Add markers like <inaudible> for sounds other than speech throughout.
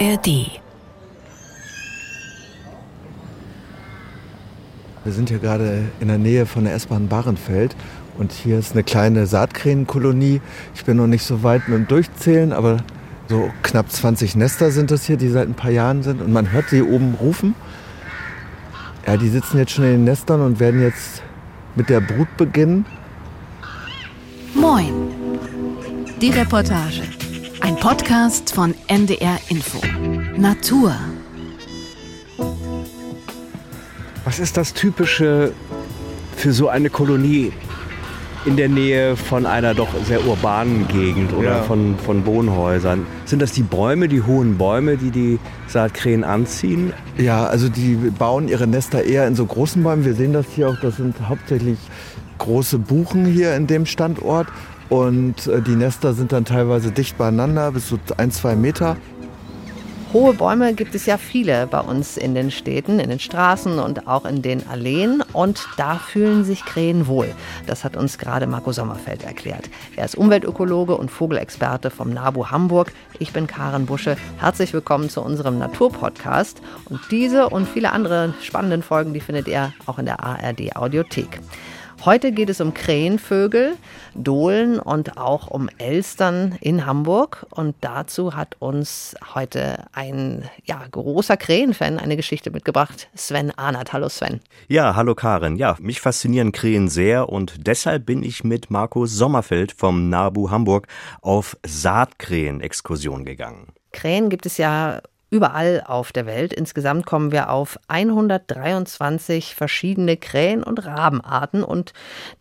ARD. Wir sind hier gerade in der Nähe von der S-Bahn Bahrenfeld und hier ist eine kleine Saatkränenkolonie. Ich bin noch nicht so weit mit dem Durchzählen, aber so knapp 20 Nester sind das hier, die seit ein paar Jahren sind und man hört sie oben rufen. Ja, die sitzen jetzt schon in den Nestern und werden jetzt mit der Brut beginnen. Moin. Die Reportage. Ein Podcast von NDR Info. Natur. Was ist das Typische für so eine Kolonie in der Nähe von einer doch sehr urbanen Gegend oder Ja. von, von Wohnhäusern? Sind das die Bäume, die hohen Bäume, die die Saatkrähen anziehen? Ja, also die bauen ihre Nester eher in so großen Bäumen. Wir sehen das hier auch, das sind hauptsächlich große Buchen hier in dem Standort. Und äh, die Nester sind dann teilweise dicht beieinander, bis so ein, zwei Meter. Hohe Bäume gibt es ja viele bei uns in den Städten, in den Straßen und auch in den Alleen. Und da fühlen sich Krähen wohl. Das hat uns gerade Marco Sommerfeld erklärt. Er ist Umweltökologe und Vogelexperte vom NABU Hamburg. Ich bin Karen Busche. Herzlich willkommen zu unserem Naturpodcast. Und diese und viele andere spannenden Folgen, die findet ihr auch in der ARD Audiothek. Heute geht es um Krähenvögel, Dohlen und auch um Elstern in Hamburg. Und dazu hat uns heute ein ja, großer Krähenfan eine Geschichte mitgebracht. Sven Arnert. Hallo Sven. Ja, hallo Karin. Ja, mich faszinieren Krähen sehr und deshalb bin ich mit Marco Sommerfeld vom NABU Hamburg auf Saatkrähen-Exkursion gegangen. Krähen gibt es ja überall auf der Welt. Insgesamt kommen wir auf 123 verschiedene Krähen- und Rabenarten. Und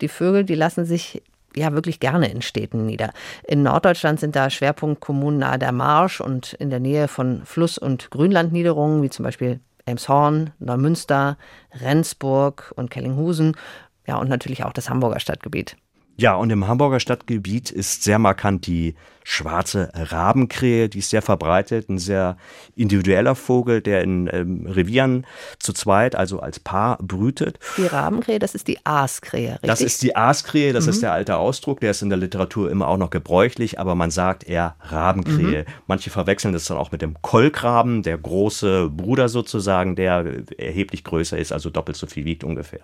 die Vögel, die lassen sich ja wirklich gerne in Städten nieder. In Norddeutschland sind da Schwerpunktkommunen nahe der Marsch und in der Nähe von Fluss- und Grünlandniederungen, wie zum Beispiel Elmshorn, Neumünster, Rendsburg und Kellinghusen. Ja, und natürlich auch das Hamburger Stadtgebiet. Ja, und im Hamburger Stadtgebiet ist sehr markant die schwarze Rabenkrähe, die ist sehr verbreitet, ein sehr individueller Vogel, der in ähm, Revieren zu zweit, also als Paar brütet. Die Rabenkrähe, das ist die Aaskrähe, richtig? Das ist die Aaskrähe, das ist der alte Ausdruck, der ist in der Literatur immer auch noch gebräuchlich, aber man sagt eher Rabenkrähe. Manche verwechseln das dann auch mit dem Kolkraben, der große Bruder sozusagen, der erheblich größer ist, also doppelt so viel wiegt ungefähr.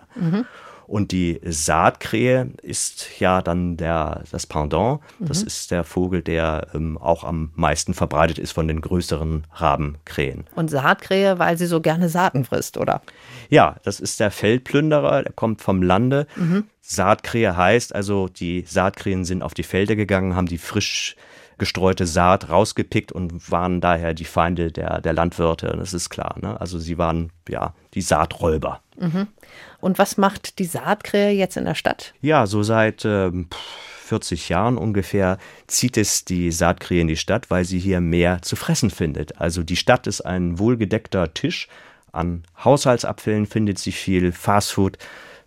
Und die Saatkrähe ist ja dann der, das Pendant. Das ist der Vogel, der ähm, auch am meisten verbreitet ist von den größeren Rabenkrähen. Und Saatkrähe, weil sie so gerne Saaten frisst, oder? Ja, das ist der Feldplünderer, der kommt vom Lande. Saatkrähe heißt also, die Saatkrähen sind auf die Felder gegangen, haben die frisch gestreute Saat rausgepickt und waren daher die Feinde der, der Landwirte. Das ist klar. Ne? Also sie waren ja die Saaträuber. Und was macht die Saatkrähe jetzt in der Stadt? Ja, so seit pff, 40 Jahren ungefähr zieht es die Saatkrähe in die Stadt, weil sie hier mehr zu fressen findet. Also die Stadt ist ein wohlgedeckter Tisch. An Haushaltsabfällen findet sie viel Fastfood,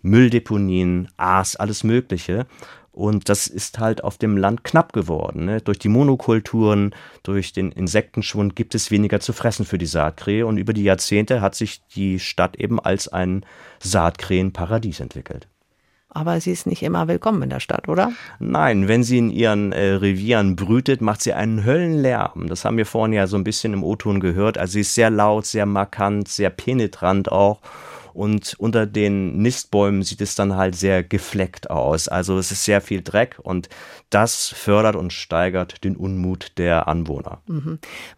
Mülldeponien, Aas, alles Mögliche. Und das ist halt auf dem Land knapp geworden. Ne? Durch die Monokulturen, durch den Insektenschwund gibt es weniger zu fressen für die Saatkrähe. Und über die Jahrzehnte hat sich die Stadt eben als ein Saatkrähenparadies entwickelt. Aber sie ist nicht immer willkommen in der Stadt, oder? Nein, wenn sie in ihren äh, Revieren brütet, macht sie einen Höllenlärm. Das haben wir vorhin ja so ein bisschen im O-Ton gehört. Also sie ist sehr laut, sehr markant, sehr penetrant auch. Und unter den Nistbäumen sieht es dann halt sehr gefleckt aus. Also es ist sehr viel Dreck und das fördert und steigert den Unmut der Anwohner.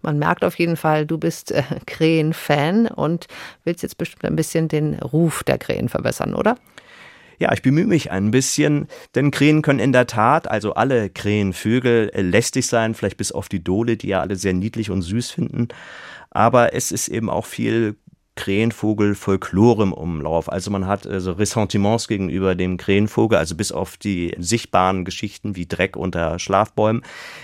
Man merkt auf jeden Fall, du bist äh, Krähen-Fan und willst jetzt bestimmt ein bisschen den Ruf der Krähen verbessern, oder? Ja, ich bemühe mich ein bisschen, denn Krähen können in der Tat, also alle Krähenvögel, äh, lästig sein, vielleicht bis auf die Dole, die ja alle sehr niedlich und süß finden. Aber es ist eben auch viel Krähenvogel-Folklore im Umlauf. Also man hat also Ressentiments gegenüber dem Krähenvogel, also bis auf die sichtbaren Geschichten wie Dreck unter Schlafbäumen.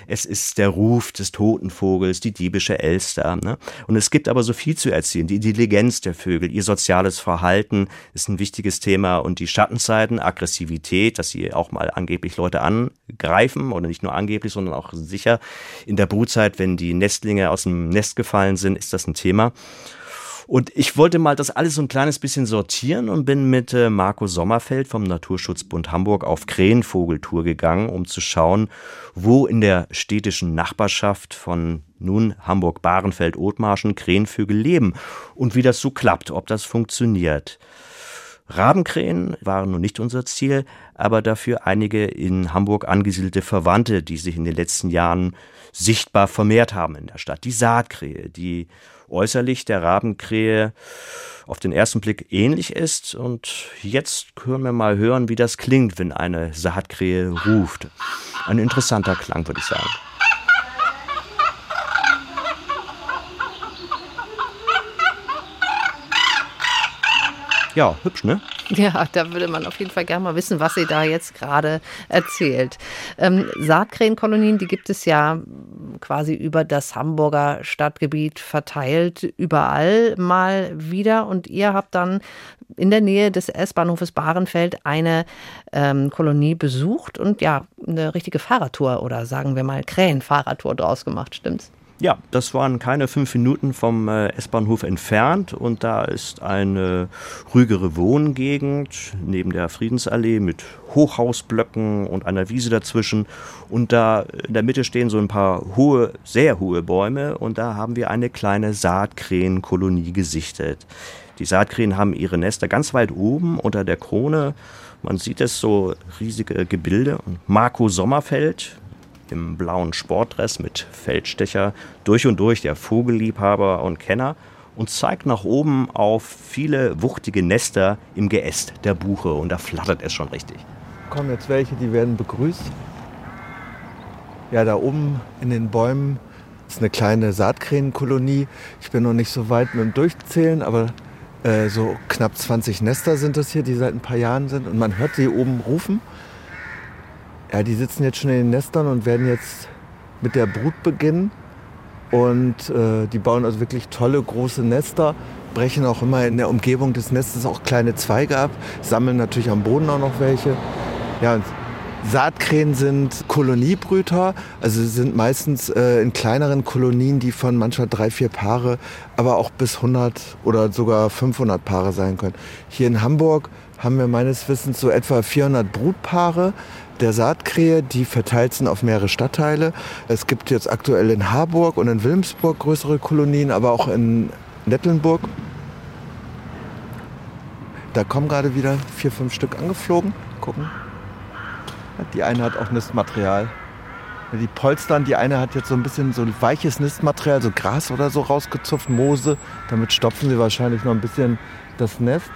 Es ist der Ruf des toten Vogels, die diebische Elster. Ne? Und es gibt aber so viel zu erzählen. Die Intelligenz der Vögel, ihr soziales Verhalten ist ein wichtiges Thema und die Schattenseiten, Aggressivität, dass sie auch mal angeblich Leute angreifen oder nicht nur angeblich, sondern auch sicher. In der Brutzeit, wenn die Nestlinge aus dem Nest gefallen sind, ist das ein Thema. Und ich wollte mal das alles so ein kleines bisschen sortieren und bin mit äh, Marco Sommerfeld vom Naturschutzbund Hamburg auf Krähenvogeltour gegangen, um zu schauen, wo in der städtischen Nachbarschaft von nun Hamburg-Bahrenfeld-Othmarschen Krähenvögel leben und wie das so klappt, ob das funktioniert. Rabenkrähen waren nun nicht unser Ziel, aber dafür einige in Hamburg angesiedelte Verwandte, die sich in den letzten Jahren sichtbar vermehrt haben in der Stadt. Die Saatkrähe, die äußerlich der Rabenkrähe auf den ersten Blick ähnlich ist. Und jetzt können wir mal hören, wie das klingt, wenn eine Saatkrähe ruft. Ein interessanter Klang, würde ich sagen. Ja, hübsch, ne? Ja, da würde man auf jeden Fall gerne mal wissen, was sie da jetzt gerade erzählt. Ähm, Saatkrähenkolonien, die gibt es ja quasi über das Hamburger Stadtgebiet verteilt, überall mal wieder. Und ihr habt dann in der Nähe des S-Bahnhofes Bahrenfeld eine ähm, Kolonie besucht und ja, eine richtige Fahrradtour oder sagen wir mal Krähenfahrradtour draus gemacht, stimmt's? Ja, das waren keine fünf Minuten vom äh, S-Bahnhof entfernt und da ist eine ruhigere Wohngegend neben der Friedensallee mit Hochhausblöcken und einer Wiese dazwischen und da in der Mitte stehen so ein paar hohe, sehr hohe Bäume und da haben wir eine kleine Saatkrähenkolonie gesichtet. Die Saatkrähen haben ihre Nester ganz weit oben unter der Krone. Man sieht es so riesige Gebilde. Marco Sommerfeld, im blauen Sportdress mit Feldstecher, durch und durch der Vogelliebhaber und Kenner und zeigt nach oben auf viele wuchtige Nester im Geäst der Buche und da flattert es schon richtig. Kommen jetzt welche, die werden begrüßt. Ja, da oben in den Bäumen ist eine kleine Saatkrähenkolonie. Ich bin noch nicht so weit mit dem Durchzählen, aber äh, so knapp 20 Nester sind das hier, die seit ein paar Jahren sind. Und man hört sie oben rufen. Ja, die sitzen jetzt schon in den Nestern und werden jetzt mit der Brut beginnen. Und äh, die bauen also wirklich tolle große Nester, brechen auch immer in der Umgebung des Nestes auch kleine Zweige ab, sammeln natürlich am Boden auch noch welche. Ja, Saatkrähen sind Koloniebrüter, also sie sind meistens äh, in kleineren Kolonien, die von manchmal drei, vier Paare, aber auch bis 100 oder sogar 500 Paare sein können. Hier in Hamburg haben wir meines Wissens so etwa 400 Brutpaare der Saatkrähe, die verteilt sind auf mehrere Stadtteile. Es gibt jetzt aktuell in Harburg und in Wilmsburg größere Kolonien, aber auch in Nettelnburg. Da kommen gerade wieder vier, fünf Stück angeflogen. Gucken. Die eine hat auch Nistmaterial. Die polstern, die eine hat jetzt so ein bisschen so weiches Nistmaterial, so Gras oder so rausgezupft, Moose. Damit stopfen sie wahrscheinlich noch ein bisschen das Nest.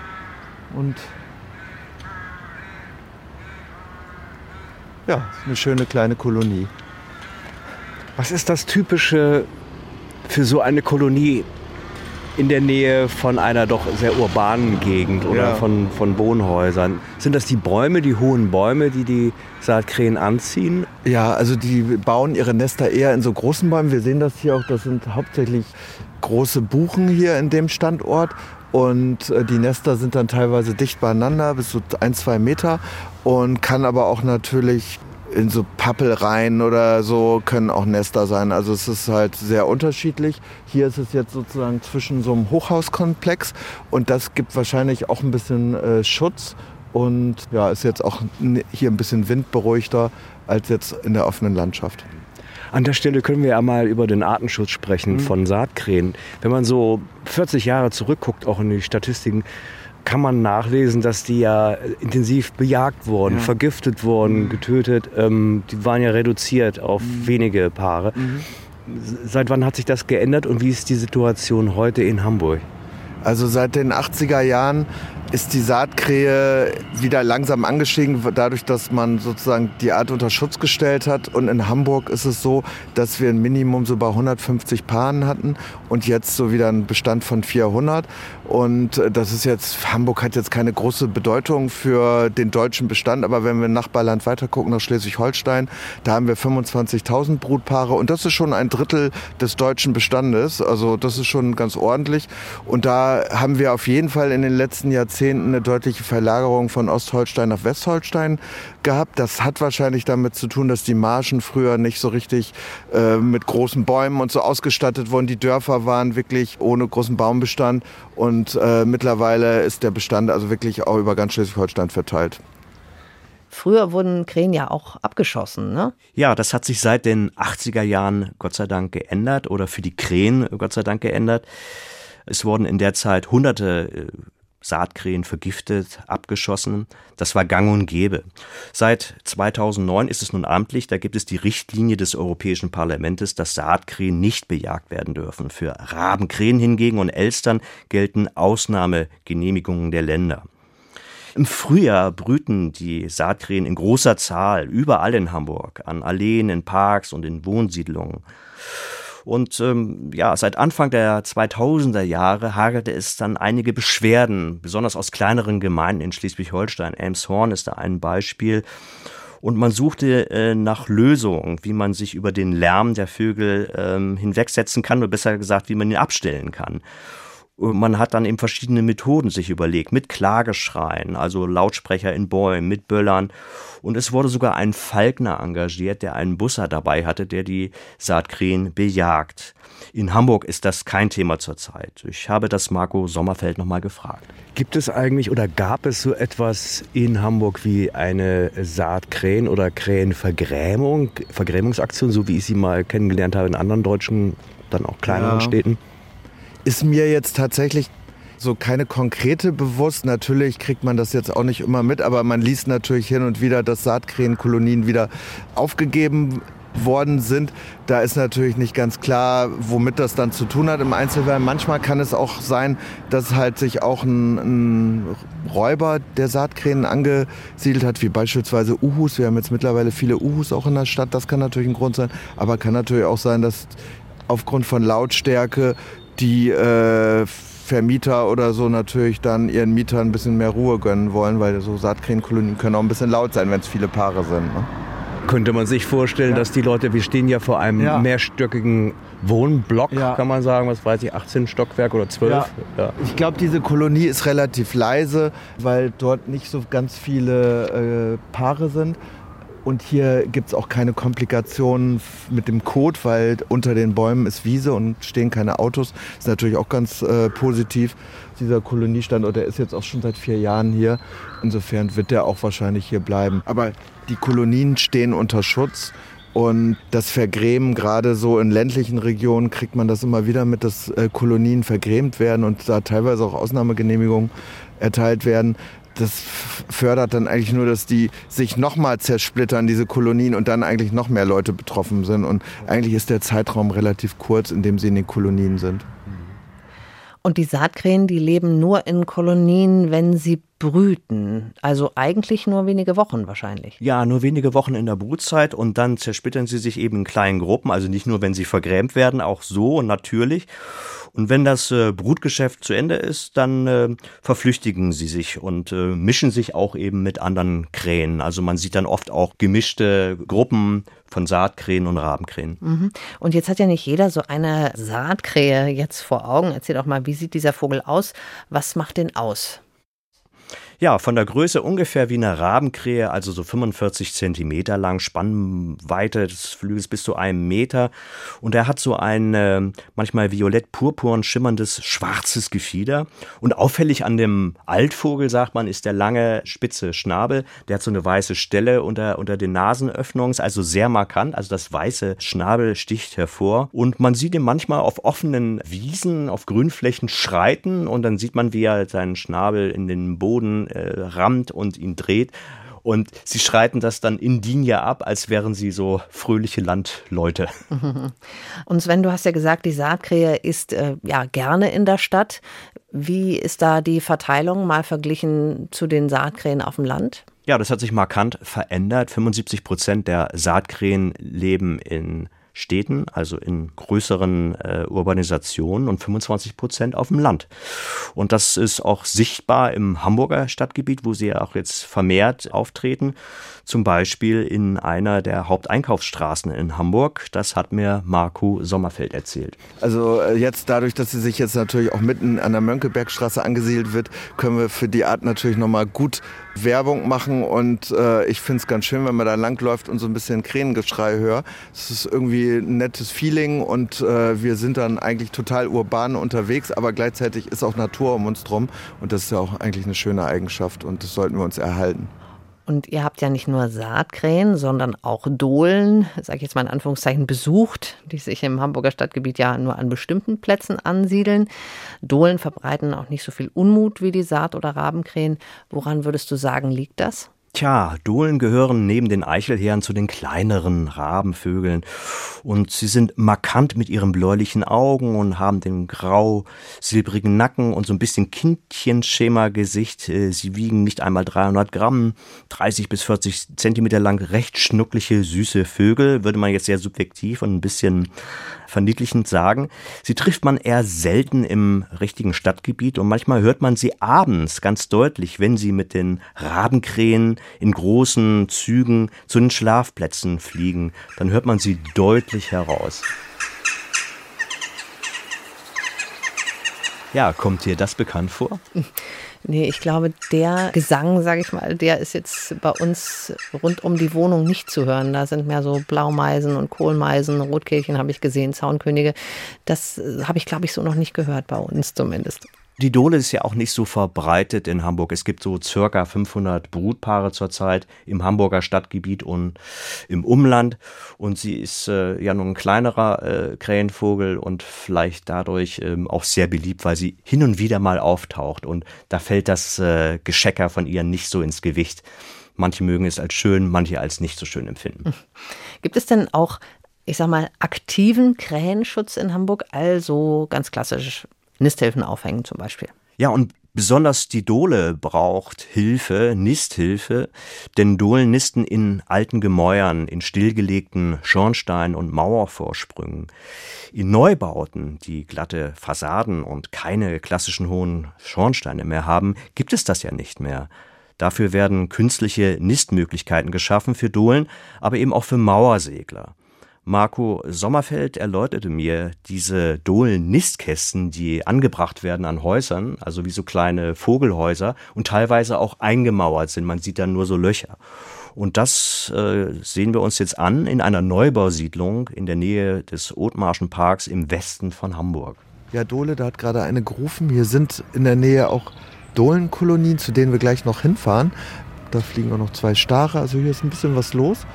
Und ja, eine schöne kleine Kolonie. Was ist das Typische für so eine Kolonie in der Nähe von einer doch sehr urbanen Gegend oder ja. von, von Wohnhäusern? Sind das die Bäume, die hohen Bäume, die die Saatkrähen anziehen? Ja, also die bauen ihre Nester eher in so großen Bäumen. Wir sehen das hier auch, das sind hauptsächlich große Buchen hier in dem Standort. Und äh, die Nester sind dann teilweise dicht beieinander, bis so ein, zwei Meter. Und kann aber auch natürlich in so Pappelreihen oder so können auch Nester sein. Also es ist halt sehr unterschiedlich. Hier ist es jetzt sozusagen zwischen so einem Hochhauskomplex und das gibt wahrscheinlich auch ein bisschen äh, Schutz und ja, ist jetzt auch hier ein bisschen windberuhigter als jetzt in der offenen Landschaft. An der Stelle können wir ja mal über den Artenschutz sprechen mhm. von Saatkrähen. Wenn man so 40 Jahre zurückguckt, auch in die Statistiken, kann man nachlesen, dass die ja intensiv bejagt wurden, ja. vergiftet wurden, mhm. getötet. Ähm, die waren ja reduziert auf mhm. wenige Paare. Mhm. Seit wann hat sich das geändert und wie ist die Situation heute in Hamburg? Also seit den 80er Jahren ist die Saatkrähe wieder langsam angestiegen, dadurch, dass man sozusagen die Art unter Schutz gestellt hat. Und in Hamburg ist es so, dass wir ein Minimum so bei 150 Paaren hatten und jetzt so wieder einen Bestand von 400. Und äh, das ist jetzt, Hamburg hat jetzt keine große Bedeutung für den deutschen Bestand, aber wenn wir im Nachbarland weitergucken, nach Schleswig-Holstein, da haben wir 25.000 Brutpaare und das ist schon ein Drittel des deutschen Bestandes. Also das ist schon ganz ordentlich. Und da haben wir auf jeden Fall in den letzten Jahrzehnten Jahrzehnten eine deutliche Verlagerung von Ostholstein nach Westholstein gehabt. Das hat wahrscheinlich damit zu tun, dass die Marschen früher nicht so richtig äh, mit großen Bäumen und so ausgestattet wurden. Die Dörfer waren wirklich ohne großen Baumbestand und äh, mittlerweile ist der Bestand also wirklich auch über ganz Schleswig-Holstein verteilt. Früher wurden Krähen ja auch abgeschossen, ne? Ja, das hat sich seit den 80er Jahren Gott sei Dank geändert oder für die Krähen Gott sei Dank geändert. Es wurden in der Zeit hunderte äh, Saatkrähen vergiftet, abgeschossen. Das war gang und gäbe. Seit 2009 ist es nun amtlich, da gibt es die Richtlinie des Europäischen Parlaments, dass Saatkrähen nicht bejagt werden dürfen. Für Rabenkrähen hingegen und Elstern gelten Ausnahmegenehmigungen der Länder. Im Frühjahr brüten die Saatkrähen in großer Zahl überall in Hamburg, an Alleen, in Parks und in Wohnsiedlungen. Und ähm, ja, seit Anfang der 2000er Jahre hagelte es dann einige Beschwerden, besonders aus kleineren Gemeinden in Schleswig-Holstein. Elmshorn ist da ein Beispiel. Und man suchte äh, nach Lösungen, wie man sich über den Lärm der Vögel ähm, hinwegsetzen kann, oder besser gesagt, wie man ihn abstellen kann. Und man hat dann eben verschiedene Methoden sich überlegt, mit Klageschreien, also Lautsprecher in Bäumen, mit Böllern. Und es wurde sogar ein Falkner engagiert, der einen Busser dabei hatte, der die Saatkrähen bejagt. In Hamburg ist das kein Thema zurzeit. Ich habe das Marco Sommerfeld nochmal gefragt. Gibt es eigentlich oder gab es so etwas in Hamburg wie eine Saatkrähen- oder Krähenvergrämung, Vergrämungsaktion, so wie ich sie mal kennengelernt habe in anderen deutschen, dann auch kleineren ja. Städten? Ist mir jetzt tatsächlich so keine konkrete bewusst. Natürlich kriegt man das jetzt auch nicht immer mit, aber man liest natürlich hin und wieder, dass Saatkrähenkolonien wieder aufgegeben worden sind. Da ist natürlich nicht ganz klar, womit das dann zu tun hat im Einzelfall. Manchmal kann es auch sein, dass halt sich auch ein, ein Räuber der Saatkrähen angesiedelt hat, wie beispielsweise Uhus. Wir haben jetzt mittlerweile viele Uhus auch in der Stadt. Das kann natürlich ein Grund sein. Aber kann natürlich auch sein, dass aufgrund von Lautstärke die äh, Vermieter oder so natürlich dann ihren Mietern ein bisschen mehr Ruhe gönnen wollen, weil so Saatkrähenkolonien können auch ein bisschen laut sein, wenn es viele Paare sind. Ne? Könnte man sich vorstellen, ja. dass die Leute, wir stehen ja vor einem ja. mehrstöckigen Wohnblock, ja. kann man sagen, was weiß ich, 18 Stockwerk oder 12. Ich glaube, diese Kolonie ist relativ leise, weil dort nicht so ganz viele äh, Paare sind. Und hier gibt es auch keine Komplikationen mit dem Code, weil unter den Bäumen ist Wiese und stehen keine Autos. Das ist natürlich auch ganz äh, positiv. Dieser Koloniestandort, der ist jetzt auch schon seit vier Jahren hier. Insofern wird der auch wahrscheinlich hier bleiben. Aber die Kolonien stehen unter Schutz. Und das Vergrämen, gerade so in ländlichen Regionen, kriegt man das immer wieder mit, dass äh, Kolonien vergrämt werden und da teilweise auch Ausnahmegenehmigungen erteilt werden das fördert dann eigentlich nur, dass die sich nochmal zersplittern, diese Kolonien, und dann eigentlich noch mehr Leute betroffen sind. Und eigentlich ist der Zeitraum relativ kurz, in dem sie in den Kolonien sind. Und die Saatkrähen, die leben nur in Kolonien, wenn sie brüten. Also eigentlich nur wenige Wochen wahrscheinlich. Ja, nur wenige Wochen in der Brutzeit und dann zersplittern sie sich eben in kleinen Gruppen. Also nicht nur, wenn sie vergrämt werden, auch so und natürlich. Und wenn das äh, Brutgeschäft zu Ende ist, dann äh, verflüchtigen sie sich und äh, mischen sich auch eben mit anderen Krähen. Also man sieht dann oft auch gemischte Gruppen von Saatkrähen und Rabenkrähen. Mhm. Und jetzt hat ja nicht jeder so eine Saatkrähe jetzt vor Augen. Erzähl doch mal, wie sieht dieser Vogel aus? Was macht den aus? Ja, von der Größe ungefähr wie eine Rabenkrähe, also so 45 Zentimeter lang, Spannweite des Flügels bis zu einem Meter. Und er hat so ein äh, manchmal violett-purpurn schimmerndes schwarzes Gefieder. Und auffällig an dem Altvogel, sagt man, ist der lange spitze Schnabel. Der hat so eine weiße Stelle unter, unter den Nasenöffnungen, also sehr markant. Also das weiße Schnabel sticht hervor. Und man sieht ihn manchmal auf offenen Wiesen, auf Grünflächen schreiten. Und dann sieht man, wie er seinen Schnabel in den Boden äh, rammt und ihn dreht. Und sie schreiten das dann in Linie ab, als wären sie so fröhliche Landleute. <laughs> Und Sven, du hast ja gesagt, die Saatkrähe ist äh, ja gerne in der Stadt. Wie ist da die Verteilung mal verglichen zu den Saatkrähen auf dem Land? Ja, das hat sich markant verändert. 75 Prozent der Saatkrähen leben in Städten, also in größeren äh, Urbanisationen und 25 Prozent auf dem Land. Und das ist auch sichtbar im Hamburger Stadtgebiet, wo sie ja auch jetzt vermehrt auftreten. Zum Beispiel in einer der Haupteinkaufsstraßen in Hamburg. Das hat mir Marco Sommerfeld erzählt. Also äh, jetzt dadurch, dass sie sich jetzt natürlich auch mitten an der Mönckebergstraße angesiedelt wird, können wir für die Art natürlich nochmal gut Werbung machen und äh, ich finde es ganz schön, wenn man da langläuft und so ein bisschen Krähengeschrei hört. Es ist irgendwie nettes Feeling und äh, wir sind dann eigentlich total urban unterwegs, aber gleichzeitig ist auch Natur um uns drum und das ist ja auch eigentlich eine schöne Eigenschaft und das sollten wir uns erhalten. Und ihr habt ja nicht nur Saatkrähen, sondern auch Dohlen, sage ich jetzt mal in Anführungszeichen, besucht, die sich im Hamburger Stadtgebiet ja nur an bestimmten Plätzen ansiedeln. Dohlen verbreiten auch nicht so viel Unmut wie die Saat- oder Rabenkrähen. Woran würdest du sagen, liegt das? Tja, Dohlen gehören neben den Eichelherren zu den kleineren Rabenvögeln und sie sind markant mit ihren bläulichen Augen und haben den grau-silbrigen Nacken und so ein bisschen Kindchenschema-Gesicht. Äh, sie wiegen nicht einmal 300 Gramm, 30 bis 40 Zentimeter lang, recht schnuckliche, süße Vögel, würde man jetzt sehr subjektiv und ein bisschen verniedlichend sagen. Sie trifft man eher selten im richtigen Stadtgebiet und manchmal hört man sie abends ganz deutlich, wenn sie mit den Rabenkrähen in großen Zügen zu den Schlafplätzen fliegen. Dann hört man sie deutlich heraus. Ja, kommt dir das bekannt vor? <laughs> Nee, ich glaube, der Gesang, sage ich mal, der ist jetzt bei uns rund um die Wohnung nicht zu hören. Da sind mehr so Blaumeisen und Kohlmeisen, Rotkehlchen habe ich gesehen, Zaunkönige. Das äh, habe ich, glaube ich, so noch nicht gehört bei uns zumindest. Die Dole ist ja auch nicht so verbreitet in Hamburg. Es gibt so circa 500 Brutpaare zurzeit im Hamburger Stadtgebiet und im Umland. Und sie ist äh, ja nur ein kleinerer äh, Krähenvogel und vielleicht dadurch ähm, auch sehr beliebt, weil sie hin und wieder mal auftaucht. Und da fällt das äh, Geschecker von ihr nicht so ins Gewicht. Manche mögen es als schön, manche als nicht so schön empfinden. Gibt es denn auch ich sag mal, aktiven Krähenschutz in Hamburg, also ganz klassisch Nisthilfen aufhängen zum Beispiel. Ja, und besonders die Dole braucht Hilfe, Nisthilfe, denn Dohlen nisten in alten Gemäuern, in stillgelegten Schornstein- und Mauervorsprüngen. In Neubauten, die glatte Fassaden und keine klassischen hohen Schornsteine mehr haben, gibt es das ja nicht mehr. Dafür werden künstliche Nistmöglichkeiten geschaffen für Dohlen, aber eben auch für Mauersegler. Marco Sommerfeld erläuterte mir diese Dohlen-Nistkästen, die angebracht werden an Häusern, also wie so kleine Vogelhäuser und teilweise auch eingemauert sind. Man sieht dann nur so Löcher. Und das äh, sehen wir uns jetzt an in einer Neubausiedlung in der Nähe des Othmarschen Parks im Westen von Hamburg. Ja, Dohle, da hat gerade eine gerufen. Hier sind in der Nähe auch Dohlenkolonien, zu denen wir gleich noch hinfahren. Da fliegen auch noch zwei Stare, also hier ist ein bisschen was los.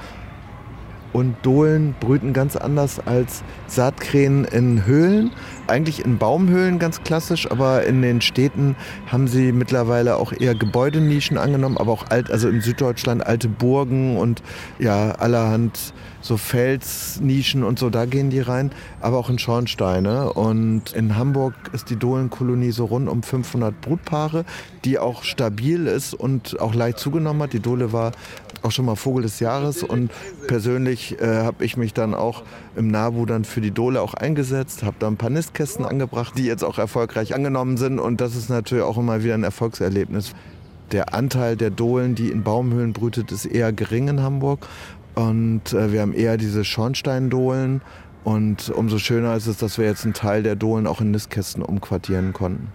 Und Dohlen brüten ganz anders als Saatkrähen in Höhlen. Eigentlich in Baumhöhlen ganz klassisch, aber in den Städten haben sie mittlerweile auch eher Gebäudenischen angenommen, aber auch alt, also in Süddeutschland alte Burgen und ja, allerhand so Felsnischen und so, da gehen die rein, aber auch in Schornsteine. Und in Hamburg ist die Dohlenkolonie so rund um 500 Brutpaare, die auch stabil ist und auch leicht zugenommen hat. Die Dohle war auch schon mal Vogel des Jahres und persönlich äh, habe ich mich dann auch im Nabu dann für die Dole auch eingesetzt, habe da ein paar Nistkästen angebracht, die jetzt auch erfolgreich angenommen sind und das ist natürlich auch immer wieder ein Erfolgserlebnis. Der Anteil der Dohlen, die in Baumhöhlen brütet, ist eher gering in Hamburg und äh, wir haben eher diese Schornsteindohlen und umso schöner ist es, dass wir jetzt einen Teil der Dohlen auch in Nistkästen umquartieren konnten.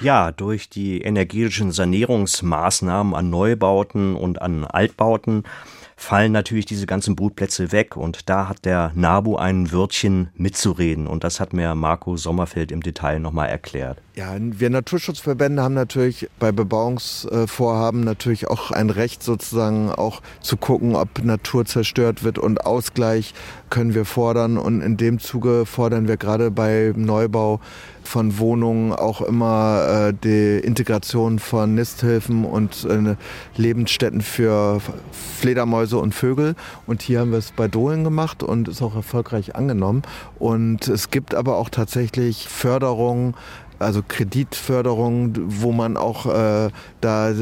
Ja, durch die energetischen Sanierungsmaßnahmen an Neubauten und an Altbauten fallen natürlich diese ganzen Brutplätze weg und da hat der NABU ein Wörtchen mitzureden und das hat mir Marco Sommerfeld im Detail nochmal erklärt. Ja, wir Naturschutzverbände haben natürlich bei Bebauungsvorhaben natürlich auch ein Recht sozusagen auch zu gucken, ob Natur zerstört wird und Ausgleich können wir fordern und in dem Zuge fordern wir gerade bei Neubau von Wohnungen auch immer äh, die Integration von Nisthilfen und äh, Lebensstätten für Fledermäuse und Vögel. Und hier haben wir es bei Dohlen gemacht und ist auch erfolgreich angenommen. Und es gibt aber auch tatsächlich Förderungen, also Kreditförderung, wo man auch äh, da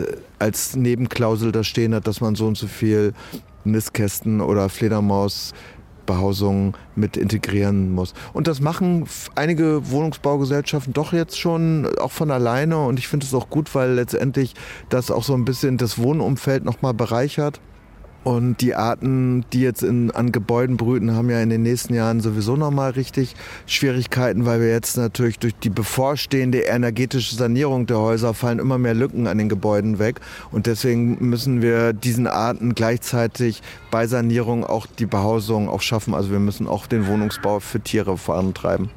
als Nebenklausel da stehen hat, dass man so und so viel Nistkästen oder Fledermaus Behausung mit integrieren muss. Und das machen einige Wohnungsbaugesellschaften doch jetzt schon auch von alleine und ich finde es auch gut, weil letztendlich das auch so ein bisschen das Wohnumfeld nochmal bereichert. Und die Arten, die jetzt in, an Gebäuden brüten, haben ja in den nächsten Jahren sowieso nochmal richtig Schwierigkeiten, weil wir jetzt natürlich durch die bevorstehende energetische Sanierung der Häuser fallen immer mehr Lücken an den Gebäuden weg. Und deswegen müssen wir diesen Arten gleichzeitig bei Sanierung auch die Behausung auch schaffen. Also wir müssen auch den Wohnungsbau für Tiere vorantreiben.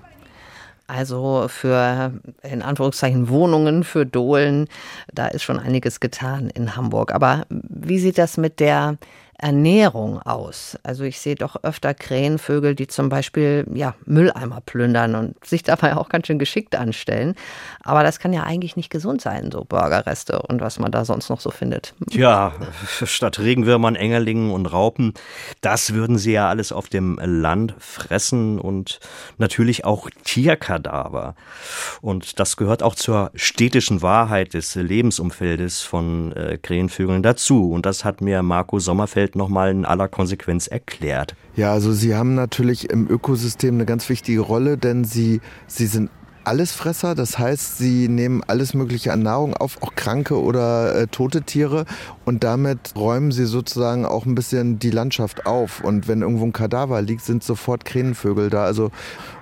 Also für in Anführungszeichen Wohnungen für Dohlen, da ist schon einiges getan in Hamburg. Aber wie sieht das mit der Ernährung aus? Also ich sehe doch öfter Krähenvögel, die zum Beispiel ja, Mülleimer plündern und sich <laughs> dabei auch ganz schön geschickt anstellen. Aber das kann ja eigentlich nicht gesund sein, so Burgerreste und was man da sonst noch so findet. Ja, <laughs> statt Regenwürmern, Engerlingen und Raupen, das würden sie ja alles auf dem Land fressen und natürlich auch Tierkadaver. Und das gehört auch zur städtischen Wahrheit des Lebensumfeldes von äh, Krähenvögeln dazu. Und das hat mir Marco Sommerfeld Umwelt nochmal in aller Konsequenz erklärt. Ja, also sie haben natürlich im Ökosystem eine ganz wichtige Rolle, denn sie, sie sind Allesfresser, das heißt, sie nehmen alles Mögliche an Nahrung auf, auch kranke oder äh, tote Tiere und damit räumen sie sozusagen auch ein bisschen die Landschaft auf. Und wenn irgendwo ein Kadaver liegt, sind sofort Krähenvögel da. Also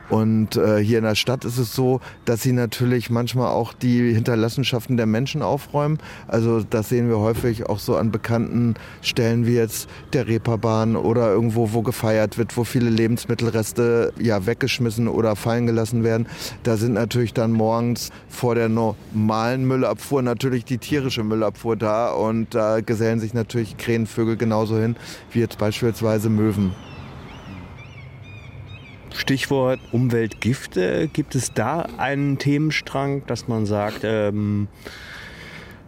und äh, hier in der Stadt ist es so, dass sie natürlich manchmal auch die Hinterlassenschaften der Menschen aufräumen. Also das sehen wir häufig auch so an bekannten Stellen wie jetzt der Reeperbahn oder irgendwo, wo gefeiert wird, wo viele Lebensmittelreste ja weggeschmissen oder fallen gelassen werden. Da sind natürlich dann morgens vor der normalen Müllabfuhr natürlich die tierische Müllabfuhr da und da gesellen sich natürlich Krähenvögel genauso hin wie jetzt beispielsweise Möwen. Stichwort Umweltgifte. Gibt es da einen Themenstrang, dass man sagt, ähm,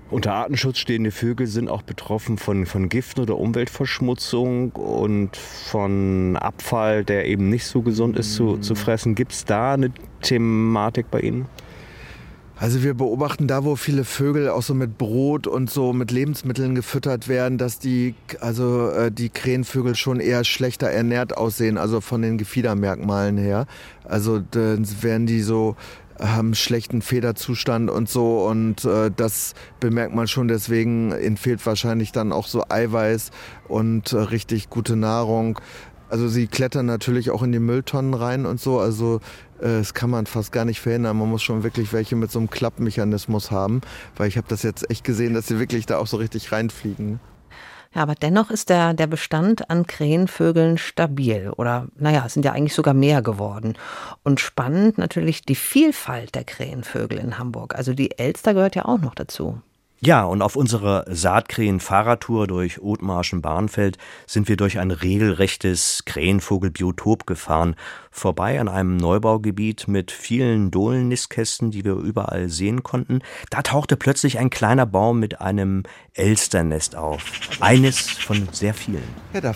unter Artenschutz stehende Vögel sind auch betroffen von, von Giften oder Umweltverschmutzung und von Abfall, der eben nicht so gesund ist zu, zu fressen. Gibt es da eine Thematik bei Ihnen? Also wir beobachten da, wo viele Vögel auch so mit Brot und so mit Lebensmitteln gefüttert werden, dass die, also äh, die Krähenvögel schon eher schlechter ernährt aussehen, also von den Gefiedermerkmalen her. Also dann werden die so haben schlechten Federzustand und so und äh, das bemerkt man schon. Deswegen ihnen fehlt wahrscheinlich dann auch so Eiweiß und äh, richtig gute Nahrung. Also sie klettern natürlich auch in die Mülltonnen rein und so. Also äh, das kann man fast gar nicht verhindern. Man muss schon wirklich welche mit so einem Klappmechanismus haben, weil ich habe das jetzt echt gesehen, dass sie wirklich da auch so richtig reinfliegen. Ja, aber dennoch ist der, der Bestand an Krähenvögeln stabil oder naja, es sind ja eigentlich sogar mehr geworden. Und spannend natürlich die Vielfalt der Krähenvögel in Hamburg. Also die Elster gehört ja auch noch dazu. Ja, und auf unserer Saatkrähen-Fahrradtour durch Othmarschen-Barnfeld sind wir durch ein regelrechtes Krähenvogelbiotop gefahren, vorbei an einem Neubaugebiet mit vielen Dohlennistkästen, die wir überall sehen konnten. Da tauchte plötzlich ein kleiner Baum mit einem Elsternest auf. Eines von sehr vielen. Ja, da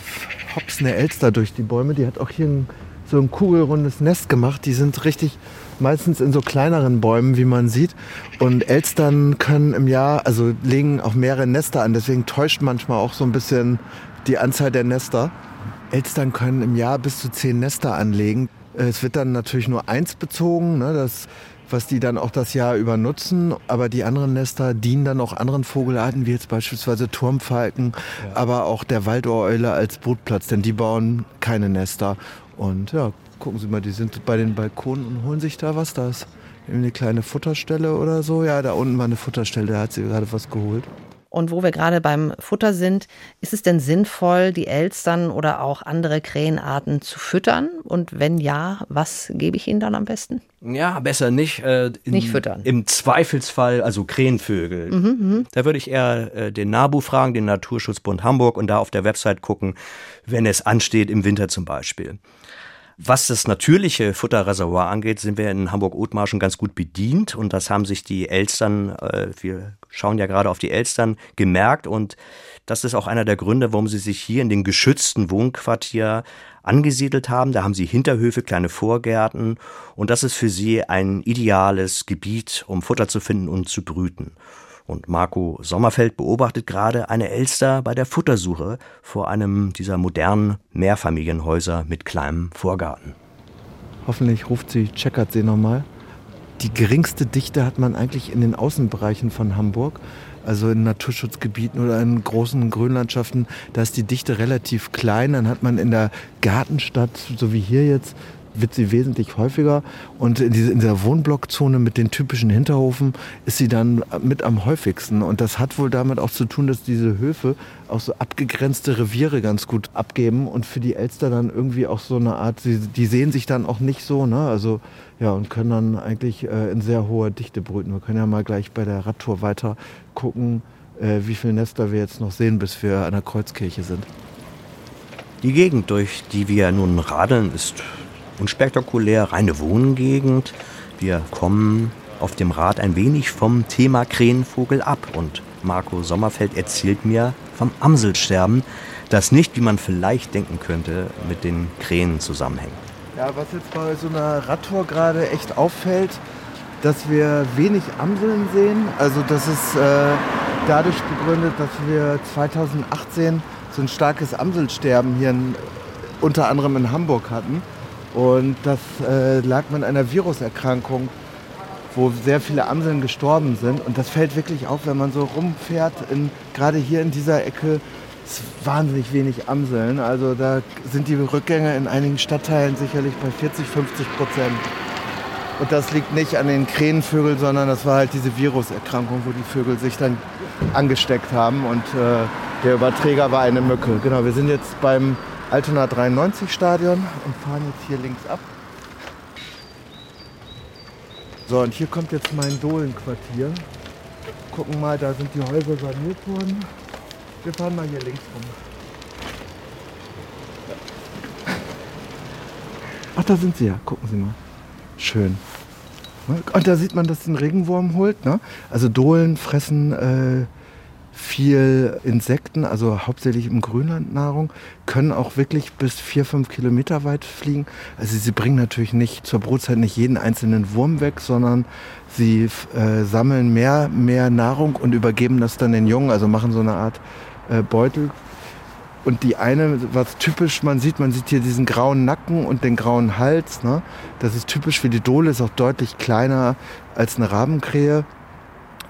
hops eine Elster durch die Bäume. Die hat auch hier ein, so ein kugelrundes Nest gemacht. Die sind richtig meistens in so kleineren Bäumen, wie man sieht. Und Elstern können im Jahr, also legen auch mehrere Nester an. Deswegen täuscht manchmal auch so ein bisschen die Anzahl der Nester. Elstern können im Jahr bis zu zehn Nester anlegen. Es wird dann natürlich nur eins bezogen, ne, das, was die dann auch das Jahr über nutzen. Aber die anderen Nester dienen dann auch anderen Vogelarten, wie jetzt beispielsweise Turmfalken, ja. aber auch der Waldohreule als Brutplatz, denn die bauen keine Nester. Und ja, Gucken Sie mal, die sind bei den Balkonen und holen sich da was. Da ist eine kleine Futterstelle oder so. Ja, da unten war eine Futterstelle, da hat sie gerade was geholt. Und wo wir gerade beim Futter sind, ist es denn sinnvoll, die Elstern oder auch andere Krähenarten zu füttern? Und wenn ja, was gebe ich ihnen dann am besten? Ja, besser nicht. Äh, in, nicht füttern. Im Zweifelsfall, also Krähenvögel. Mhm, mhm, da würde ich eher äh, den NABU fragen, den Naturschutzbund Hamburg, und da auf der Website gucken, wenn es ansteht, im Winter zum Beispiel. Was das natürliche Futterreservoir angeht, sind wir in Hamburg-Othmarschen ganz gut bedient und das haben sich die Elstern, äh, wir schauen ja gerade auf die Elstern, gemerkt und das ist auch einer der Gründe, warum sie sich hier in den geschützten Wohnquartier angesiedelt haben. Da haben sie Hinterhöfe, kleine Vorgärten und das ist für sie ein ideales Gebiet, um Futter zu finden und zu brüten. Und Marco Sommerfeld beobachtet gerade eine Elster bei der Futtersuche vor einem dieser modernen Mehrfamilienhäuser mit kleinem Vorgarten. Hoffentlich ruft sie, checkert sie nochmal. Die geringste Dichte hat man eigentlich in den Außenbereichen von Hamburg, also in Naturschutzgebieten oder in großen Grünlandschaften. Da ist die Dichte relativ klein. Dann hat man in der Gartenstadt, so wie hier jetzt, wird sie wesentlich häufiger. Und in, diese, in dieser Wohnblockzone mit den typischen Hinterhofen ist sie dann mit am häufigsten. Und das hat wohl damit auch zu tun, dass diese Höfe auch so abgegrenzte Reviere ganz gut abgeben und für die Elster dann irgendwie auch so eine Art, die, die sehen sich dann auch nicht so, ne? Also ja, und können dann eigentlich äh, in sehr hoher Dichte brüten. Wir können ja mal gleich bei der Radtour weiter gucken, äh, wie viele Nester wir jetzt noch sehen, bis wir an der Kreuzkirche sind. Die Gegend, durch die wir nun radeln, ist unspektakulär, reine Wohngegend. Wir kommen auf dem Rad ein wenig vom Thema Krähenvogel ab und Marco Sommerfeld erzählt mir vom Amselsterben, das nicht, wie man vielleicht denken könnte, mit den Krähen zusammenhängt. Ja, was jetzt bei so einer Radtour gerade echt auffällt, dass wir wenig Amseln sehen. Also das ist äh, dadurch begründet, dass wir 2018 so ein starkes Amselsterben hier in, unter anderem in Hamburg hatten. Und das äh, lag mit einer Viruserkrankung, wo sehr viele Amseln gestorben sind. Und das fällt wirklich auf, wenn man so rumfährt, gerade hier in dieser Ecke, ist wahnsinnig wenig Amseln. Also da sind die Rückgänge in einigen Stadtteilen sicherlich bei 40, 50 Prozent. Und das liegt nicht an den Krähenvögeln, sondern das war halt diese Viruserkrankung, wo die Vögel sich dann angesteckt haben. Und äh, der Überträger war eine Mücke. Genau, wir sind jetzt beim Altona 93 Stadion und fahren jetzt hier links ab. So, und hier kommt jetzt mein Dohlenquartier. Gucken mal, da sind die Häuser saniert worden. Wir fahren mal hier links rum. Ach, da sind sie ja. Gucken Sie mal. Schön. Und da sieht man, dass den Regenwurm holt. Ne? Also Dohlen fressen äh, viel Insekten, also hauptsächlich im Grünland Nahrung, können auch wirklich bis vier, fünf Kilometer weit fliegen. Also sie bringen natürlich nicht zur Brutzeit nicht jeden einzelnen Wurm weg, sondern sie äh, sammeln mehr, mehr Nahrung und übergeben das dann den Jungen, also machen so eine Art äh, Beutel. Und die eine, was typisch man sieht, man sieht hier diesen grauen Nacken und den grauen Hals. Ne? Das ist typisch für die Dole, ist auch deutlich kleiner als eine Rabenkrähe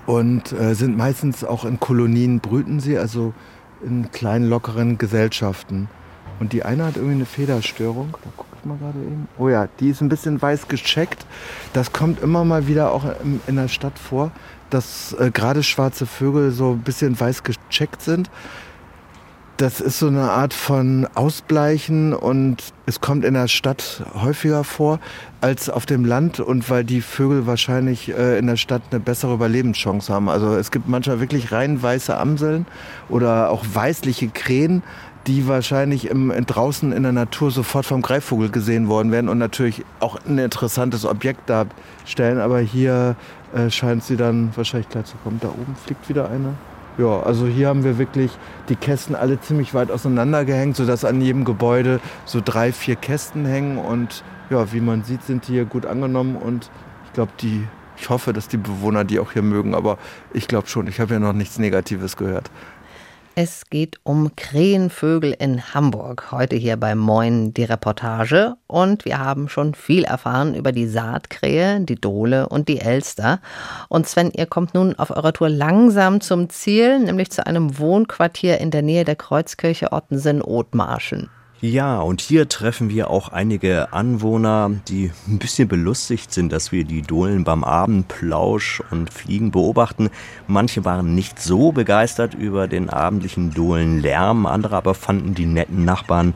und äh, sind meistens auch in Kolonien brüten sie, also in kleinen lockeren Gesellschaften. Und die eine hat irgendwie eine Federstörung. Da gucke ich mal gerade eben. Oh ja, die ist ein bisschen weiß gecheckt. Das kommt immer mal wieder auch in, in der Stadt vor, dass äh, gerade schwarze Vögel so ein bisschen weiß gecheckt sind das ist so eine Art von Ausbleichen und es kommt in der Stadt häufiger vor als auf dem Land und weil die Vögel wahrscheinlich äh, in der Stadt eine bessere Überlebenschance haben. Also es gibt manchmal wirklich rein weiße Amseln oder auch weißliche Krähen, die wahrscheinlich im, draußen in der Natur sofort vom Greifvogel gesehen worden wären und natürlich auch ein interessantes Objekt darstellen. Aber hier äh, scheint sie dann wahrscheinlich gleich zu kommen. Da oben fliegt wieder eine. Ja, also hier haben wir wirklich die Kästen alle ziemlich weit auseinander gehängt, sodass an jedem Gebäude so drei, vier Kästen hängen. Und ja, wie man sieht, sind die hier gut angenommen. Und ich glaube, die, ich hoffe, dass die Bewohner die auch hier mögen. Aber ich glaube schon, ich habe ja noch nichts Negatives gehört. Es geht um Krähenvögel in Hamburg. Heute hier bei Moin die Reportage. Und wir haben schon viel erfahren über die Saatkrähe, die Dole und die Elster. Und Sven, ihr kommt nun auf eurer Tour langsam zum Ziel, nämlich zu einem Wohnquartier in der Nähe der Kreuzkirche Ottensen-Othmarschen. Ja, und hier treffen wir auch einige Anwohner, die ein bisschen belustigt sind, dass wir die Dohlen beim Abendplausch und Fliegen beobachten. Manche waren nicht so begeistert über den abendlichen Dohlenlärm, andere aber fanden die netten Nachbarn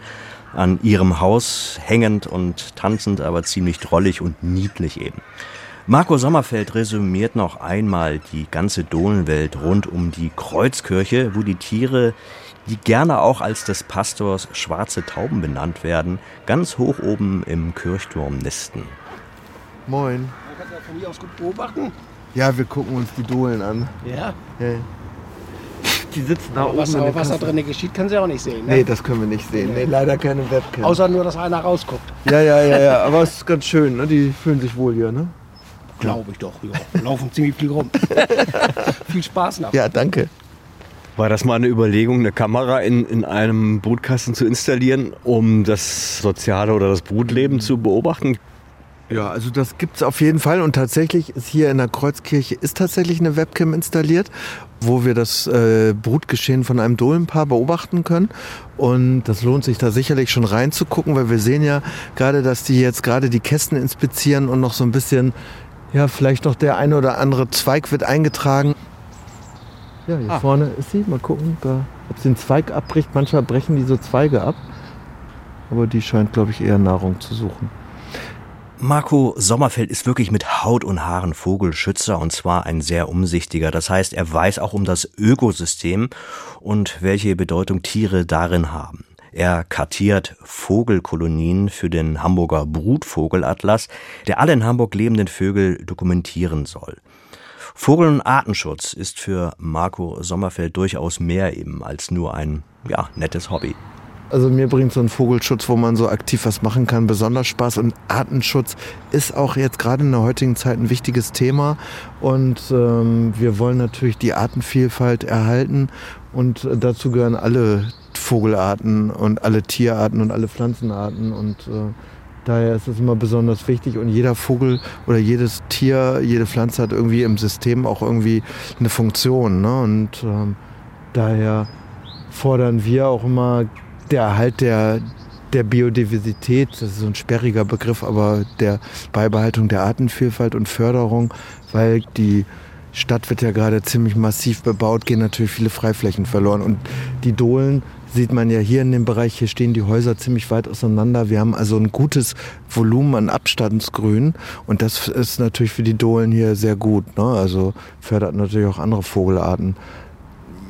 an ihrem Haus hängend und tanzend, aber ziemlich drollig und niedlich eben. Marco Sommerfeld resümiert noch einmal die ganze Dohlenwelt rund um die Kreuzkirche, wo die Tiere die gerne auch als des Pastors schwarze Tauben benannt werden, ganz hoch oben im Kirchturm nisten. Moin. Kannst du von hier aus gut beobachten? Ja, wir gucken uns die Dohlen an. Ja. ja. Die sitzen da Aber oben. was, in der was da drin geschieht, können sie auch nicht sehen. Ne? Nee, das können wir nicht sehen. Nee, leider keine Webcam. Außer nur, dass einer rausguckt. ja, ja, ja, ja. Aber es ist ganz schön, ne? Die fühlen sich wohl hier, ne? Glaube ich doch, ja. Laufen ziemlich viel rum. <laughs> viel Spaß noch. Ja, danke. War das mal eine Überlegung, eine Kamera in, in einem Brutkasten zu installieren, um das soziale oder das Brutleben zu beobachten? Ja, also das gibt's auf jeden Fall und tatsächlich ist hier in der Kreuzkirche ist tatsächlich eine Webcam installiert, wo wir das äh, Brutgeschehen von einem Dohlenpaar beobachten können und das lohnt sich da sicherlich schon reinzugucken, weil wir sehen ja gerade, dass die jetzt gerade die Kästen inspizieren und noch so ein bisschen, ja, vielleicht noch der eine oder andere Zweig wird eingetragen. Ja, hier Ah. vorne ist sie. Mal gucken, da, ob sie einen Zweig abbricht. Manchmal brechen die so Zweige ab. Aber die scheint, glaube ich, eher Nahrung zu suchen. Marco Sommerfeld ist wirklich mit Haut und Haaren Vogelschützer und zwar ein sehr umsichtiger. Das heißt, er weiß auch um das Ökosystem und welche Bedeutung Tiere darin haben. Er kartiert Vogelkolonien für den Hamburger Brutvogelatlas, der alle in Hamburg lebenden Vögel dokumentieren soll. Vogel- und Artenschutz ist für Marco Sommerfeld durchaus mehr eben als nur ein ja, nettes Hobby. Also mir bringt so ein Vogelschutz, wo man so aktiv was machen kann, besonders Spaß. Und Artenschutz ist auch jetzt gerade in der heutigen Zeit ein wichtiges Thema. Und ähm, wir wollen natürlich die Artenvielfalt erhalten. Und äh, dazu gehören alle Vogelarten und alle Tierarten und alle Pflanzenarten. Und äh, daher ist es immer besonders wichtig. Und jeder Vogel oder jedes Tier, jede Pflanze hat irgendwie im System auch irgendwie eine Funktion. Ne? Und ähm, daher fordern wir auch immer der Erhalt der, der Biodiversität, das ist so ein sperriger Begriff, aber der Beibehaltung der Artenvielfalt und Förderung, weil die Stadt wird ja gerade ziemlich massiv bebaut, gehen natürlich viele Freiflächen verloren. Und die Dohlen sieht man ja hier in dem Bereich, hier stehen die Häuser ziemlich weit auseinander. Wir haben also ein gutes Volumen an Abstandsgrün und das ist natürlich für die Dohlen hier sehr gut. Ne? Also fördert natürlich auch andere Vogelarten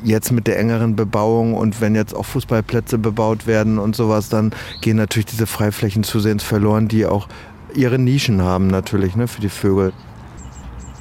jetzt mit der engeren Bebauung und wenn jetzt auch Fußballplätze bebaut werden und sowas, dann gehen natürlich diese Freiflächen zusehends verloren, die auch ihre Nischen haben natürlich ne, für die Vögel.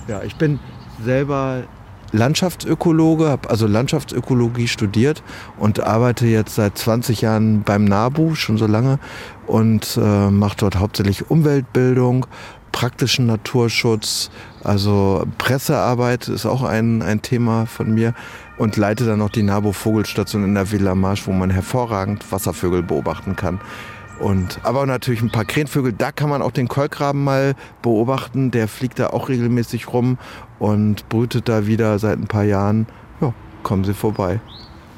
Ja, ich bin selber Landschaftsökologe, habe also Landschaftsökologie studiert und arbeite jetzt seit 20 Jahren beim NABU, schon so lange, und äh, mache dort hauptsächlich Umweltbildung, praktischen Naturschutz, also Pressearbeit ist auch ein, ein Thema von mir und leite dann noch die NABU Vogelstation in der Villa Marsch, wo man hervorragend Wasservögel beobachten kann. Und, aber natürlich ein paar Krähenvögel, da kann man auch den Kolkraben mal beobachten. Der fliegt da auch regelmäßig rum und brütet da wieder seit ein paar Jahren. Ja, kommen Sie vorbei.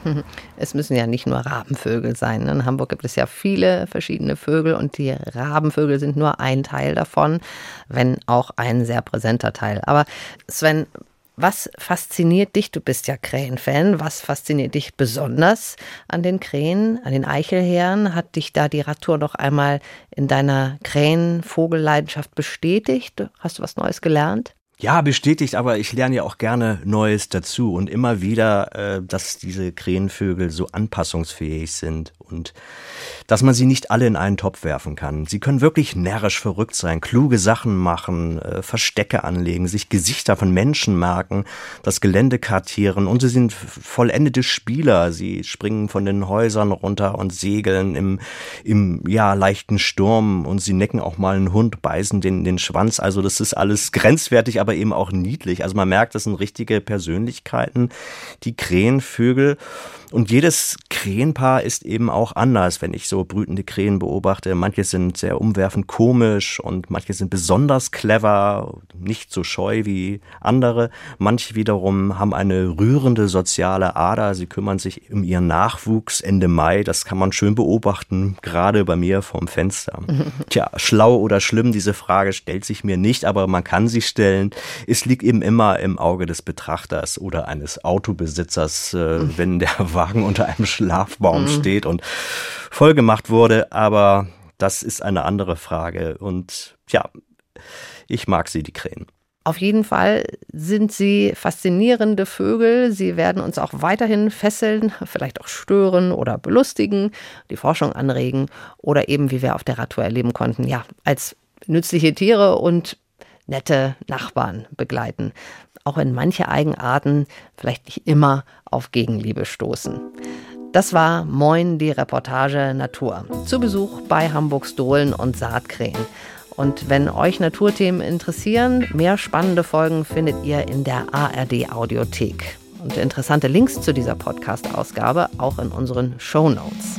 <laughs> Es müssen ja nicht nur Rabenvögel sein. In Hamburg gibt es ja viele verschiedene Vögel und die Rabenvögel sind nur ein Teil davon, wenn auch ein sehr präsenter Teil. Aber Sven, was fasziniert dich? Du bist ja Krähenfan. Was fasziniert dich besonders an den Krähen, an den Eichelherren? Hat dich da die Radtour noch einmal in deiner Krähenvogelleidenschaft bestätigt? Hast du was Neues gelernt? Ja, bestätigt, aber ich lerne ja auch gerne Neues dazu und immer wieder, äh, dass diese Krähenvögel so anpassungsfähig sind und dass man sie nicht alle in einen Topf werfen kann. Sie können wirklich närrisch verrückt sein, kluge Sachen machen, äh, Verstecke anlegen, sich Gesichter von Menschen merken, das Gelände kartieren und sie sind vollendete Spieler. Sie springen von den Häusern runter und segeln im, im ja, leichten Sturm und sie necken auch mal einen Hund, beißen den, den Schwanz. Also das ist alles grenzwertig, aber eben auch niedlich. Also man merkt, das sind richtige Persönlichkeiten, die Krähenvögel. Und jedes Krähenpaar ist eben auch anders, wenn ich so brütende Krähen beobachte. Manche sind sehr umwerfend komisch und manche sind besonders clever, nicht so scheu wie andere. Manche wiederum haben eine rührende soziale Ader. Sie kümmern sich um ihren Nachwuchs Ende Mai. Das kann man schön beobachten, gerade bei mir vorm Fenster. <laughs> Tja, schlau oder schlimm, diese Frage stellt sich mir nicht, aber man kann sie stellen. Es liegt eben immer im Auge des Betrachters oder eines Autobesitzers, äh, <laughs> wenn der Wagen unter einem Schlafbaum steht und vollgemacht wurde. Aber das ist eine andere Frage. Und ja, ich mag sie, die Krähen. Auf jeden Fall sind sie faszinierende Vögel. Sie werden uns auch weiterhin fesseln, vielleicht auch stören oder belustigen, die Forschung anregen oder eben, wie wir auf der Radtour erleben konnten, ja, als nützliche Tiere und nette Nachbarn begleiten. Auch wenn manche Eigenarten vielleicht nicht immer auf Gegenliebe stoßen. Das war Moin, die Reportage Natur. Zu Besuch bei Hamburgs Dohlen und Saatkrähen. Und wenn euch Naturthemen interessieren, mehr spannende Folgen findet ihr in der ARD Audiothek. Und interessante Links zu dieser Podcast-Ausgabe auch in unseren Show Notes.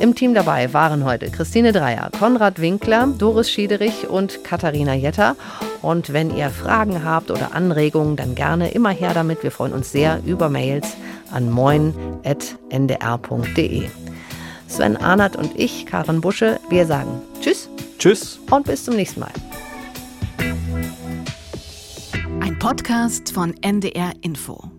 Im Team dabei waren heute Christine Dreier, Konrad Winkler, Doris Schiederich und Katharina Jetter. Und wenn ihr Fragen habt oder Anregungen, dann gerne immer her damit. Wir freuen uns sehr über Mails an moin.ndr.de. Sven Arnert und ich, Karen Busche, wir sagen Tschüss. Tschüss. Und bis zum nächsten Mal. Ein Podcast von NDR Info.